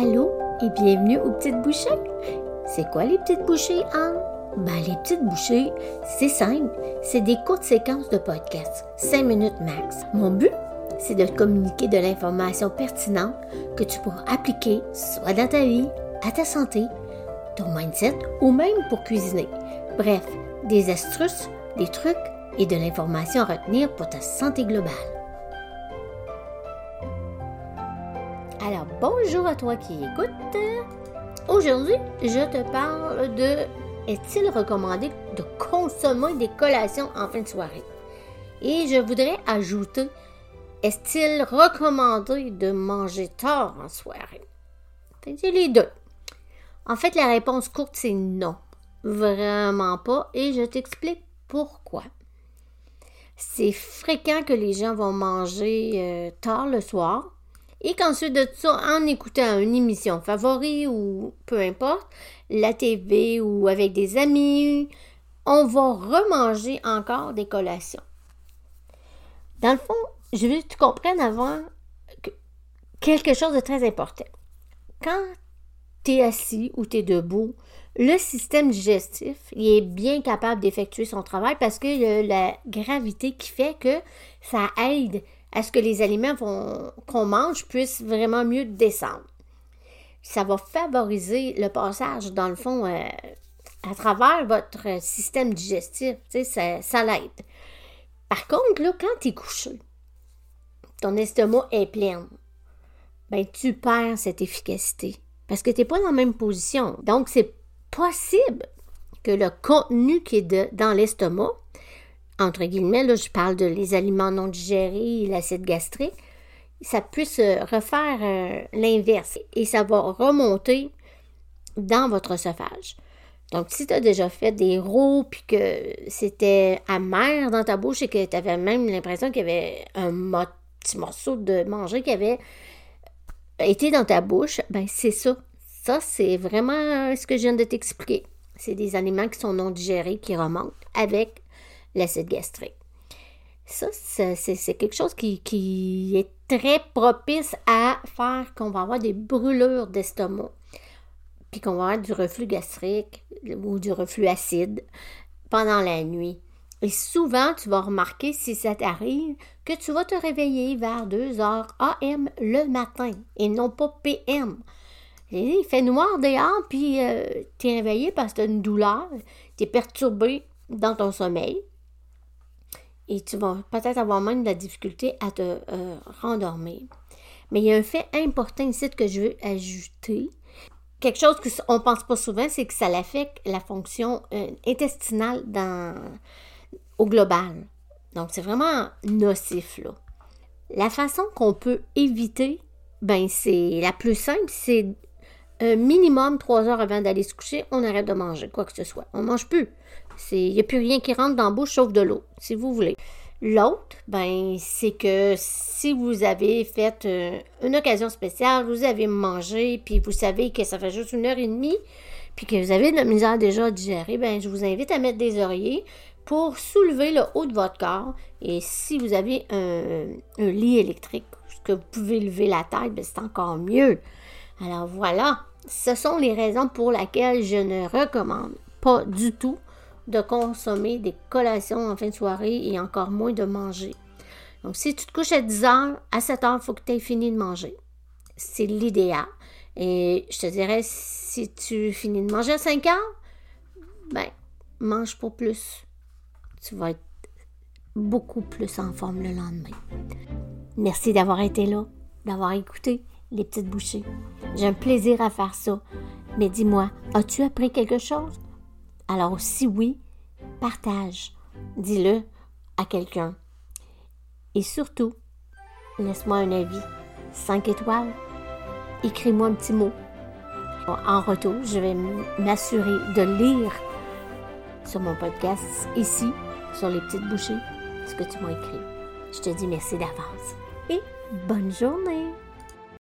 Allô et bienvenue aux petites bouchées. C'est quoi les petites bouchées, Anne? Ben, les petites bouchées, c'est simple. C'est des courtes séquences de podcast, 5 minutes max. Mon but, c'est de communiquer de l'information pertinente que tu pourras appliquer soit dans ta vie, à ta santé, ton mindset ou même pour cuisiner. Bref, des astuces, des trucs et de l'information à retenir pour ta santé globale. Alors, bonjour à toi qui écoute. Aujourd'hui, je te parle de est-il recommandé de consommer des collations en fin de soirée? Et je voudrais ajouter, est-il recommandé de manger tard en soirée? C'est les deux. En fait, la réponse courte, c'est non. Vraiment pas. Et je t'explique pourquoi. C'est fréquent que les gens vont manger euh, tard le soir et qu'ensuite de ça, en écoutant une émission favori ou peu importe, la TV ou avec des amis, on va remanger encore des collations. Dans le fond, je veux que tu comprennes avant quelque chose de très important. Quand tu es assis ou tu es debout, le système digestif est bien capable d'effectuer son travail parce que la gravité qui fait que ça aide à ce que les aliments qu'on mange puissent vraiment mieux descendre. Ça va favoriser le passage, dans le fond, euh, à travers votre système digestif. Ça, ça l'aide. Par contre, là, quand tu es couché, ton estomac est plein, ben, tu perds cette efficacité parce que tu n'es pas dans la même position. Donc, c'est possible que le contenu qui est dans l'estomac, entre guillemets, là, je parle de les aliments non digérés, l'acide gastrique, ça puisse refaire euh, l'inverse et ça va remonter dans votre œsophage. Donc, si tu as déjà fait des roux puis que c'était amer dans ta bouche et que tu avais même l'impression qu'il y avait un petit morceau de manger qui avait été dans ta bouche, ben c'est ça. Ça, c'est vraiment ce que je viens de t'expliquer. C'est des aliments qui sont non digérés, qui remontent avec l'acide gastrique. Ça, c'est quelque chose qui, est très propice à faire qu'on va avoir des brûlures d'estomac, puis qu'on va avoir du reflux gastrique ou du reflux acide pendant la nuit. Et souvent, tu vas remarquer, si ça t'arrive, que tu vas te réveiller vers 2 heures AM le matin et non pas PM. Il fait noir dehors, puis euh, tu es réveillé parce que tu as une douleur, tu es perturbé dans ton sommeil. Et tu vas peut-être avoir même de la difficulté à te euh, rendormir. Mais il y a un fait important ici que je veux ajouter. Quelque chose qu'on ne pense pas souvent, c'est que ça affecte la fonction euh, intestinale dans, au global. Donc, c'est vraiment nocif, là. La façon qu'on peut éviter, ben, c'est la plus simple, c'est minimum trois heures avant d'aller se coucher, on arrête de manger, quoi que ce soit. On mange plus. Il n'y a plus rien qui rentre dans la bouche sauf de l'eau, si vous voulez. L'autre, ben, c'est que si vous avez fait euh, une occasion spéciale, vous avez mangé, puis vous savez que ça fait juste une heure et demie, puis que vous avez de la misère déjà à digérer, ben, je vous invite à mettre des oreillers pour soulever le haut de votre corps. Et si vous avez un, un lit électrique, que vous pouvez lever la tête, ben, c'est encore mieux. Alors voilà, ce sont les raisons pour lesquelles je ne recommande pas du tout de consommer des collations en fin de soirée et encore moins de manger. Donc, si tu te couches à 10 heures, à 7 heures, il faut que tu aies fini de manger. C'est l'idéal. Et je te dirais, si tu finis de manger à 5 heures, ben, mange pas plus. Tu vas être beaucoup plus en forme le lendemain. Merci d'avoir été là, d'avoir écouté les petites bouchées. J'ai un plaisir à faire ça. Mais dis-moi, as-tu appris quelque chose? Alors si oui, partage. Dis-le à quelqu'un. Et surtout, laisse-moi un avis. 5 étoiles. Écris-moi un petit mot. En retour, je vais m'assurer de lire sur mon podcast, ici, sur les petites bouchées, ce que tu m'as écrit. Je te dis merci d'avance et bonne journée.